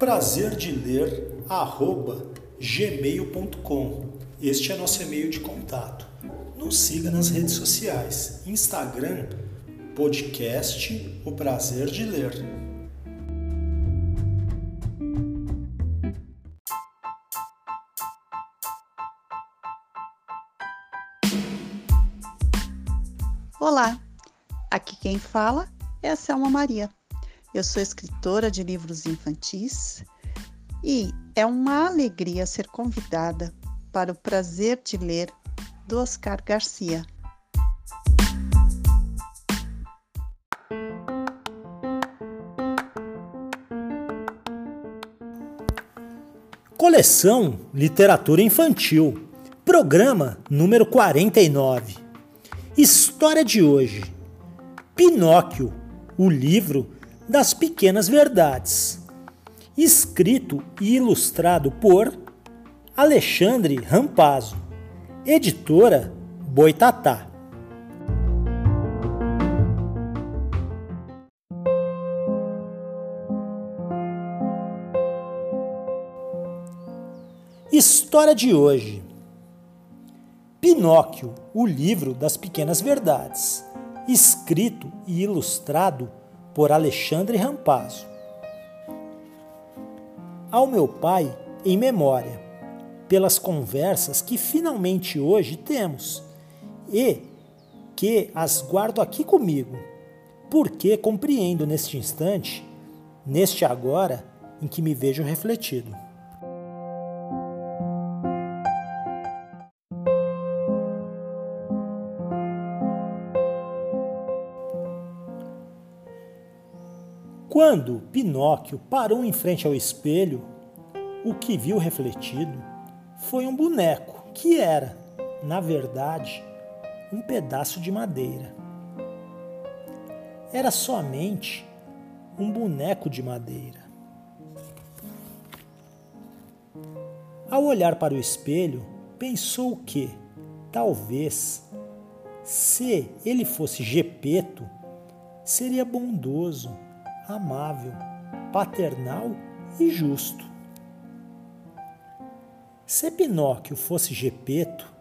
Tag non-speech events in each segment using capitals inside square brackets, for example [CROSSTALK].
Prazer de ler arroba gmail.com. Este é nosso e-mail de contato. Nos siga nas redes sociais, Instagram, podcast O Prazer de Ler. Olá, aqui quem fala é a Selma Maria. Eu sou escritora de livros infantis e é uma alegria ser convidada para o prazer de ler do Oscar Garcia. Coleção Literatura Infantil, programa número 49. História de hoje: Pinóquio, o livro das Pequenas Verdades, escrito e ilustrado por Alexandre Rampazzo, editora Boitatá. História de hoje: Pinóquio, o livro das pequenas verdades, escrito e ilustrado por Alexandre Rampazzo. Ao meu pai, em memória, pelas conversas que finalmente hoje temos e que as guardo aqui comigo, porque compreendo neste instante, neste agora em que me vejo refletido. Quando Pinóquio parou em frente ao espelho, o que viu refletido foi um boneco que era, na verdade, um pedaço de madeira. Era somente um boneco de madeira. Ao olhar para o espelho, pensou que, talvez, se ele fosse Gepeto, seria bondoso amável, paternal e justo. Se Pinóquio fosse Gepeto,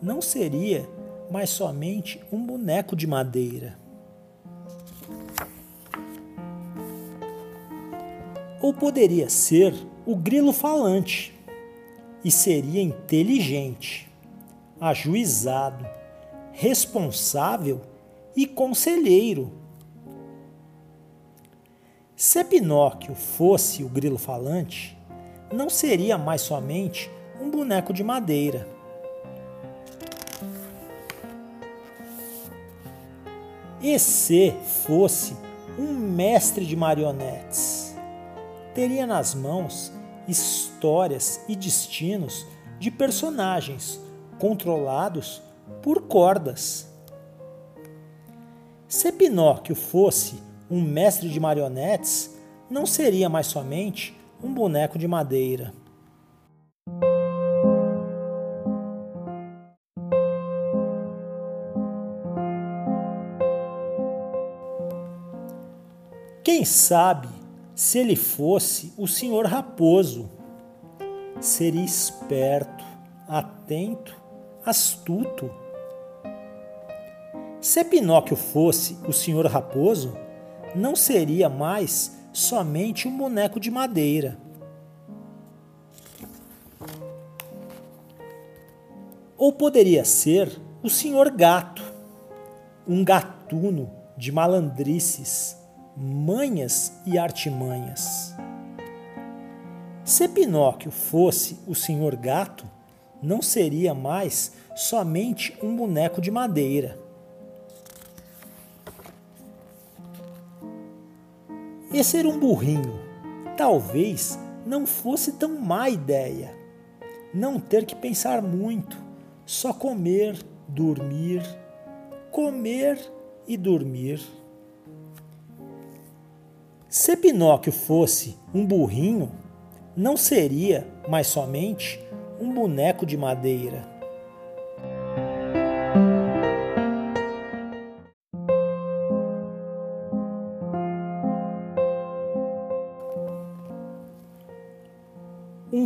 não seria mais somente um boneco de madeira. Ou poderia ser o grilo falante e seria inteligente, ajuizado, responsável e conselheiro se Pinóquio fosse o grilo falante, não seria mais somente um boneco de madeira. E se fosse um mestre de marionetes, teria nas mãos histórias e destinos de personagens controlados por cordas. Se Pinóquio fosse um mestre de marionetes não seria mais somente um boneco de madeira. Quem sabe se ele fosse o senhor raposo? Seria esperto, atento, astuto. Se Pinóquio fosse o senhor raposo, não seria mais somente um boneco de madeira. Ou poderia ser o senhor gato, um gatuno de malandrices, manhas e artimanhas. Se Pinóquio fosse o senhor gato, não seria mais somente um boneco de madeira. Ser um burrinho talvez não fosse tão má ideia. Não ter que pensar muito, só comer, dormir, comer e dormir. Se Pinóquio fosse um burrinho, não seria mais somente um boneco de madeira.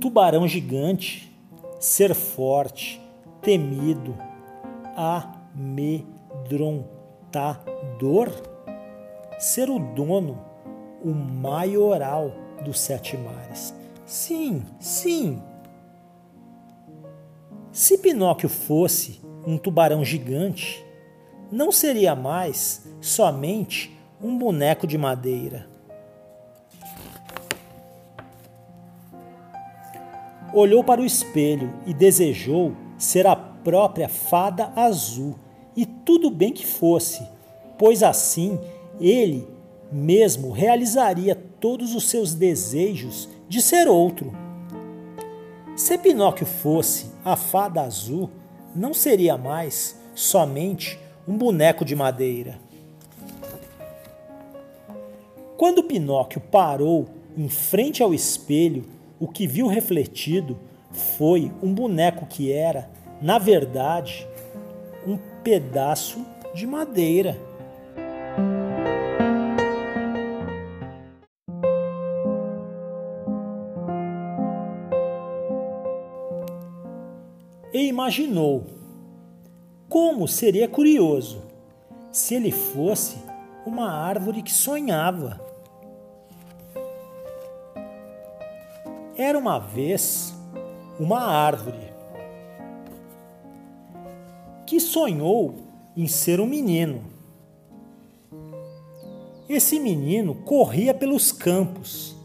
Tubarão gigante, ser forte, temido, amedrontador, ser o dono, o maioral dos sete mares. Sim, sim. Se Pinóquio fosse um tubarão gigante, não seria mais somente um boneco de madeira. Olhou para o espelho e desejou ser a própria fada azul, e tudo bem que fosse, pois assim ele mesmo realizaria todos os seus desejos de ser outro. Se Pinóquio fosse a fada azul, não seria mais somente um boneco de madeira. Quando Pinóquio parou em frente ao espelho, o que viu refletido foi um boneco que era, na verdade, um pedaço de madeira. e imaginou como seria curioso se ele fosse uma árvore que sonhava. Era uma vez uma árvore que sonhou em ser um menino. Esse menino corria pelos campos,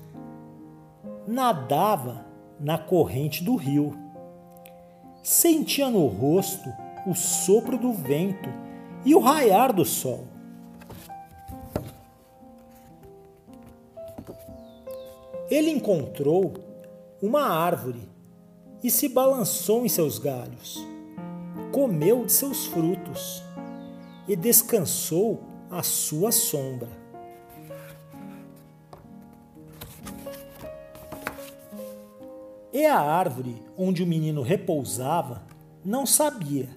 nadava na corrente do rio sentia no rosto o sopro do vento e o raiar do sol. Ele encontrou uma árvore e se balançou em seus galhos, comeu de seus frutos e descansou à sua sombra. E a árvore onde o menino repousava não sabia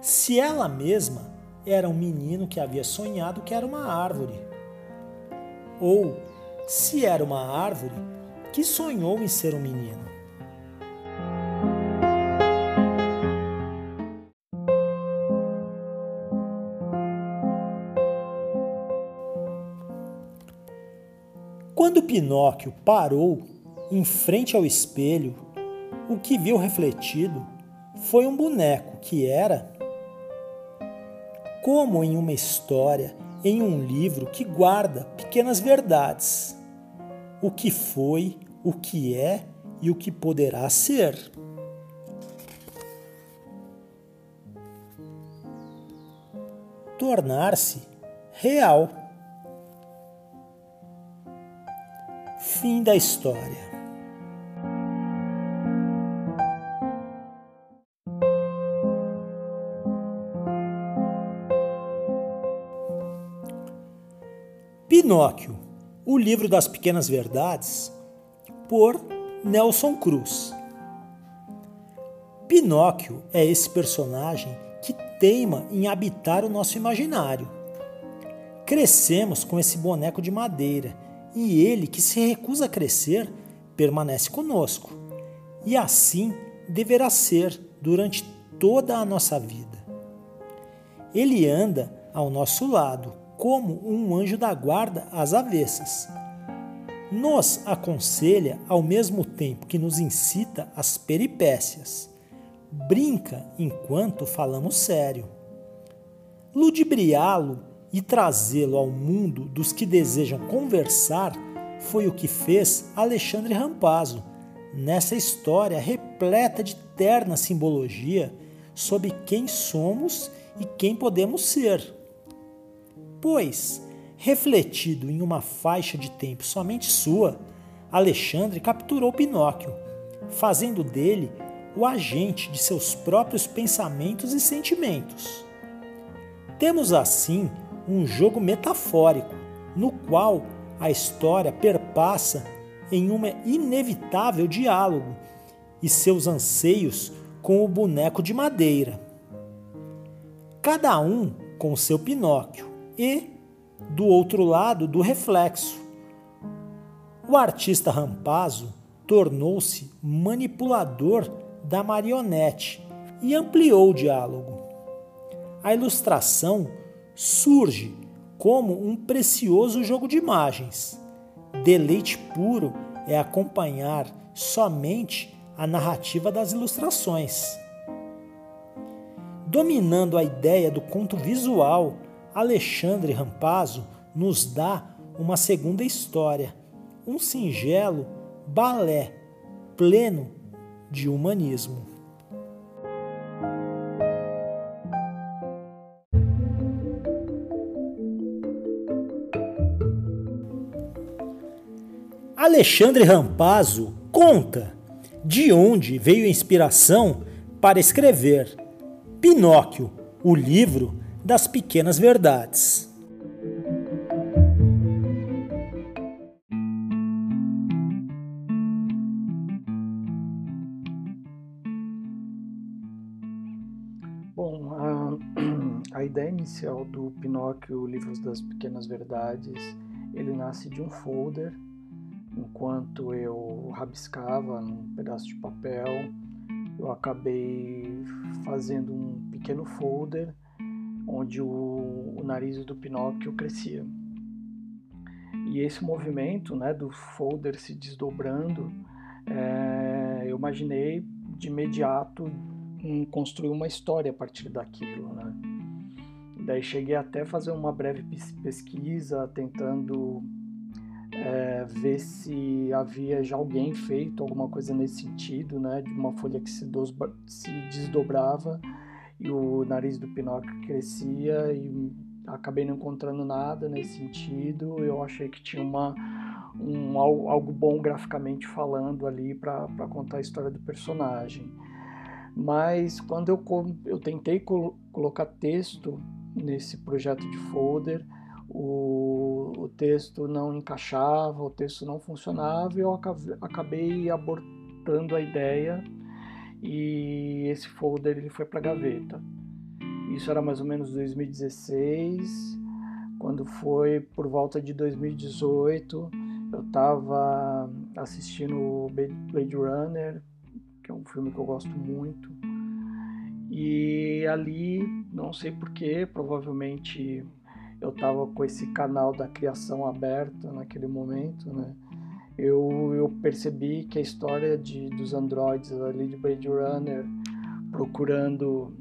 se ela mesma era um menino que havia sonhado que era uma árvore, ou se era uma árvore que sonhou em ser um menino. Quando Pinóquio parou em frente ao espelho, o que viu refletido foi um boneco que era, como em uma história, em um livro que guarda pequenas verdades, o que foi, o que é e o que poderá ser. Tornar-se real. Fim da história. Pinóquio, o livro das pequenas verdades, por Nelson Cruz. Pinóquio é esse personagem que teima em habitar o nosso imaginário. Crescemos com esse boneco de madeira e ele, que se recusa a crescer, permanece conosco. E assim deverá ser durante toda a nossa vida. Ele anda ao nosso lado como um anjo da guarda às avessas. Nos aconselha ao mesmo tempo que nos incita às peripécias. Brinca enquanto falamos sério. Ludibriá-lo e trazê-lo ao mundo dos que desejam conversar foi o que fez Alexandre Rampazzo nessa história repleta de terna simbologia sobre quem somos e quem podemos ser. Pois, refletido em uma faixa de tempo somente sua, Alexandre capturou Pinóquio, fazendo dele o agente de seus próprios pensamentos e sentimentos. Temos assim um jogo metafórico, no qual a história perpassa em um inevitável diálogo e seus anseios com o boneco de madeira. Cada um com seu Pinóquio e, do outro lado, do reflexo. O artista Rampazzo tornou-se manipulador da marionete e ampliou o diálogo. A ilustração surge como um precioso jogo de imagens. Deleite puro é acompanhar somente a narrativa das ilustrações. Dominando a ideia do conto visual, Alexandre Rampazzo nos dá uma segunda história, um singelo balé pleno de humanismo. Alexandre Rampazzo conta de onde veio a inspiração para escrever Pinóquio, o livro das pequenas verdades. Bom, a, [CLEARS THROAT] a ideia inicial do Pinóquio, Livros das Pequenas Verdades, ele nasce de um folder enquanto eu rabiscava num pedaço de papel, eu acabei fazendo um pequeno folder onde o, o nariz do Pinóquio crescia. E esse movimento né, do folder se desdobrando, é, eu imaginei de imediato um, construir uma história a partir daquilo. Né? Daí cheguei até a fazer uma breve pesquisa tentando é, ver se havia já alguém feito alguma coisa nesse sentido, né, de uma folha que se, se desdobrava e o nariz do Pinóquio crescia e acabei não encontrando nada nesse sentido. Eu achei que tinha uma, um, algo bom graficamente falando ali para contar a história do personagem. Mas quando eu, eu tentei col colocar texto nesse projeto de folder, o, o texto não encaixava, o texto não funcionava e eu acabei abortando a ideia e esse folder ele foi para gaveta. Isso era mais ou menos 2016, quando foi por volta de 2018, eu estava assistindo Blade Runner, que é um filme que eu gosto muito. E ali, não sei porquê, provavelmente eu estava com esse canal da criação aberto naquele momento, né? Eu, percebi que a história de, dos androides ali de Blade Runner procurando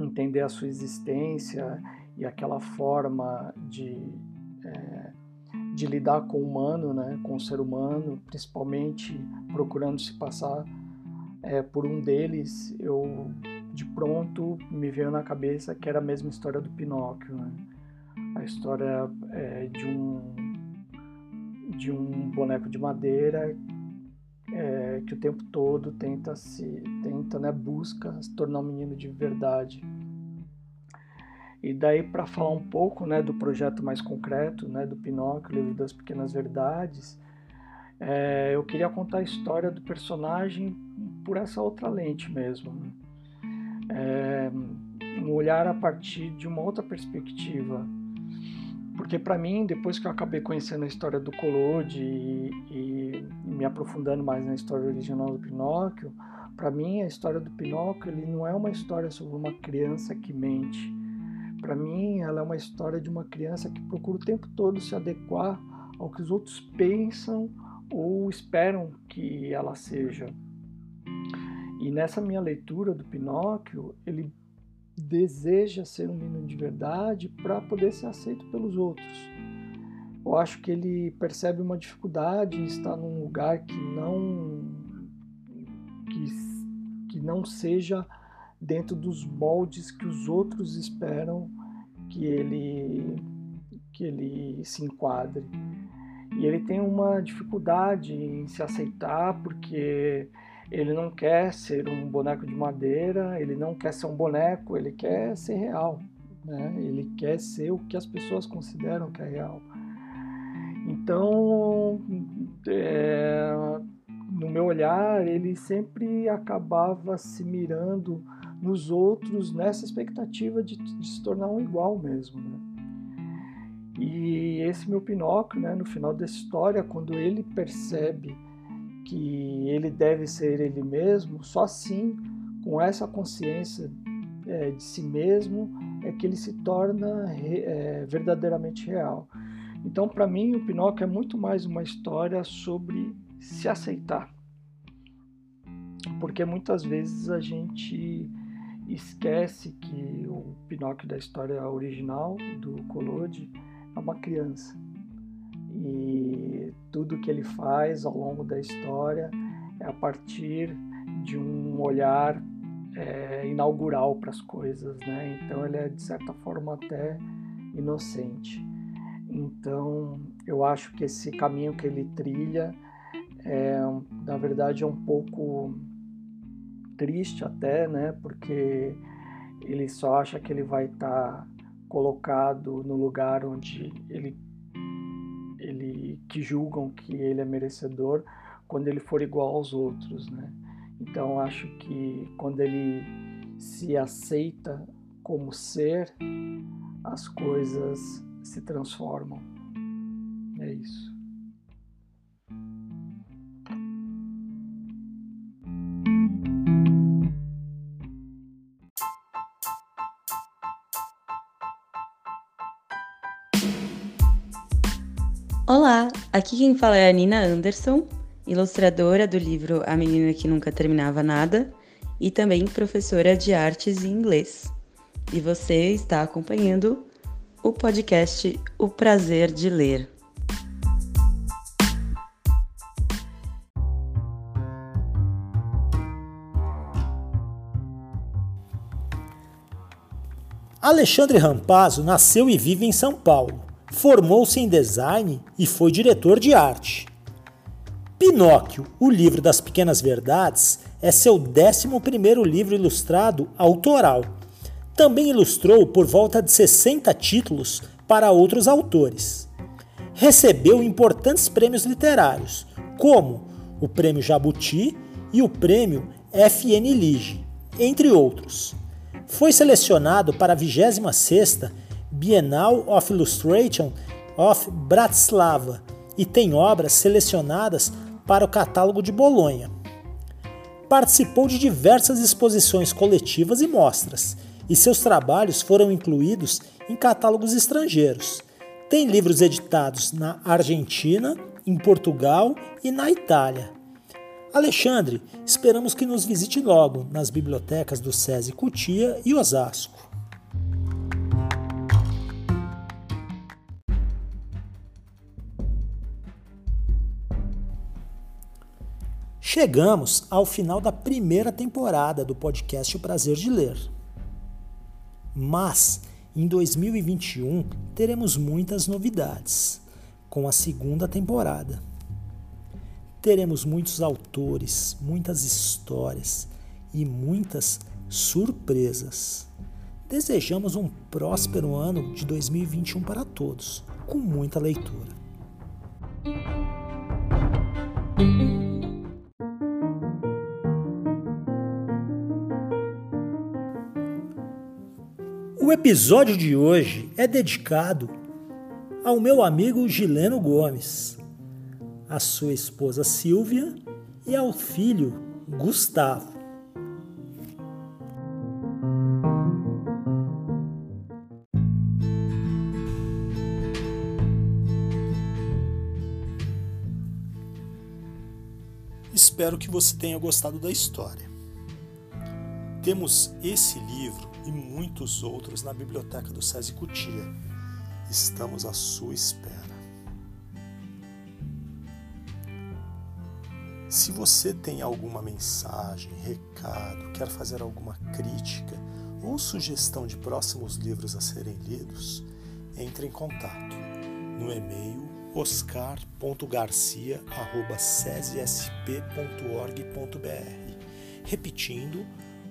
entender a sua existência e aquela forma de, é, de lidar com o humano, né, com o ser humano, principalmente procurando se passar é, por um deles, eu de pronto me veio na cabeça que era a mesma história do Pinóquio. Né? a história é, de um de um boneco de madeira é, que o tempo todo tenta se tenta né busca se tornar um menino de verdade e daí para falar um pouco né do projeto mais concreto né do Pinóquio livro das pequenas verdades é, eu queria contar a história do personagem por essa outra lente mesmo né? é, um olhar a partir de uma outra perspectiva porque para mim, depois que eu acabei conhecendo a história do Collodi e, e, me aprofundando mais na história original do Pinóquio, para mim a história do Pinóquio ele não é uma história sobre uma criança que mente. Para mim, ela é uma história de uma criança que procura o tempo todo se adequar ao que os outros pensam ou esperam que ela seja. E nessa minha leitura do Pinóquio, ele deseja ser um menino de verdade para poder ser aceito pelos outros. Eu acho que ele percebe uma dificuldade em estar num lugar que não que, que não seja dentro dos moldes que os outros esperam que ele que ele se enquadre. E ele tem uma dificuldade em se aceitar porque ele não quer ser um boneco de madeira, ele não quer ser um boneco, ele quer ser real. Né? Ele quer ser o que as pessoas consideram que é real. Então, é, no meu olhar, ele sempre acabava se mirando nos outros nessa expectativa de, de se tornar um igual mesmo. Né? E esse meu Pinóquio, né, no final da história, quando ele percebe que ele deve ser ele mesmo, só assim, com essa consciência é, de si mesmo, é que ele se torna é, verdadeiramente real. Então, para mim, o Pinóquio é muito mais uma história sobre se aceitar. Porque muitas vezes a gente esquece que o Pinóquio da história original do Collodi é uma criança. E tudo que ele faz ao longo da história é a partir de um olhar é, inaugural para as coisas, né? Então ele é de certa forma até inocente. Então eu acho que esse caminho que ele trilha é, na verdade, é um pouco triste até, né? Porque ele só acha que ele vai estar tá colocado no lugar onde ele, ele que julgam que ele é merecedor quando ele for igual aos outros, né? Então acho que quando ele se aceita como ser, as coisas se transformam. É isso. Olá, aqui quem fala é a Nina Anderson, ilustradora do livro A Menina que Nunca Terminava Nada e também professora de artes em inglês. E você está acompanhando o podcast O Prazer de Ler. Alexandre Rampazzo nasceu e vive em São Paulo formou-se em design e foi diretor de arte. Pinóquio, o livro das pequenas verdades, é seu 11 livro ilustrado autoral. Também ilustrou por volta de 60 títulos para outros autores. Recebeu importantes prêmios literários, como o Prêmio Jabuti e o Prêmio FN Lige, entre outros. Foi selecionado para a 26ª Bienal of Illustration of Bratislava e tem obras selecionadas para o catálogo de Bolonha. Participou de diversas exposições coletivas e mostras, e seus trabalhos foram incluídos em catálogos estrangeiros. Tem livros editados na Argentina, em Portugal e na Itália. Alexandre, esperamos que nos visite logo nas bibliotecas do SESI Cutia e Osasco. Chegamos ao final da primeira temporada do podcast O Prazer de Ler. Mas em 2021 teremos muitas novidades com a segunda temporada. Teremos muitos autores, muitas histórias e muitas surpresas. Desejamos um próspero ano de 2021 para todos, com muita leitura. O episódio de hoje é dedicado ao meu amigo Gileno Gomes, à sua esposa Silvia e ao filho Gustavo. Espero que você tenha gostado da história. Temos esse livro e muitos outros na biblioteca do SESI Cutia. Estamos à sua espera. Se você tem alguma mensagem, recado, quer fazer alguma crítica ou sugestão de próximos livros a serem lidos, entre em contato no e-mail oscar.garcia@cesesp.org.br. Repetindo,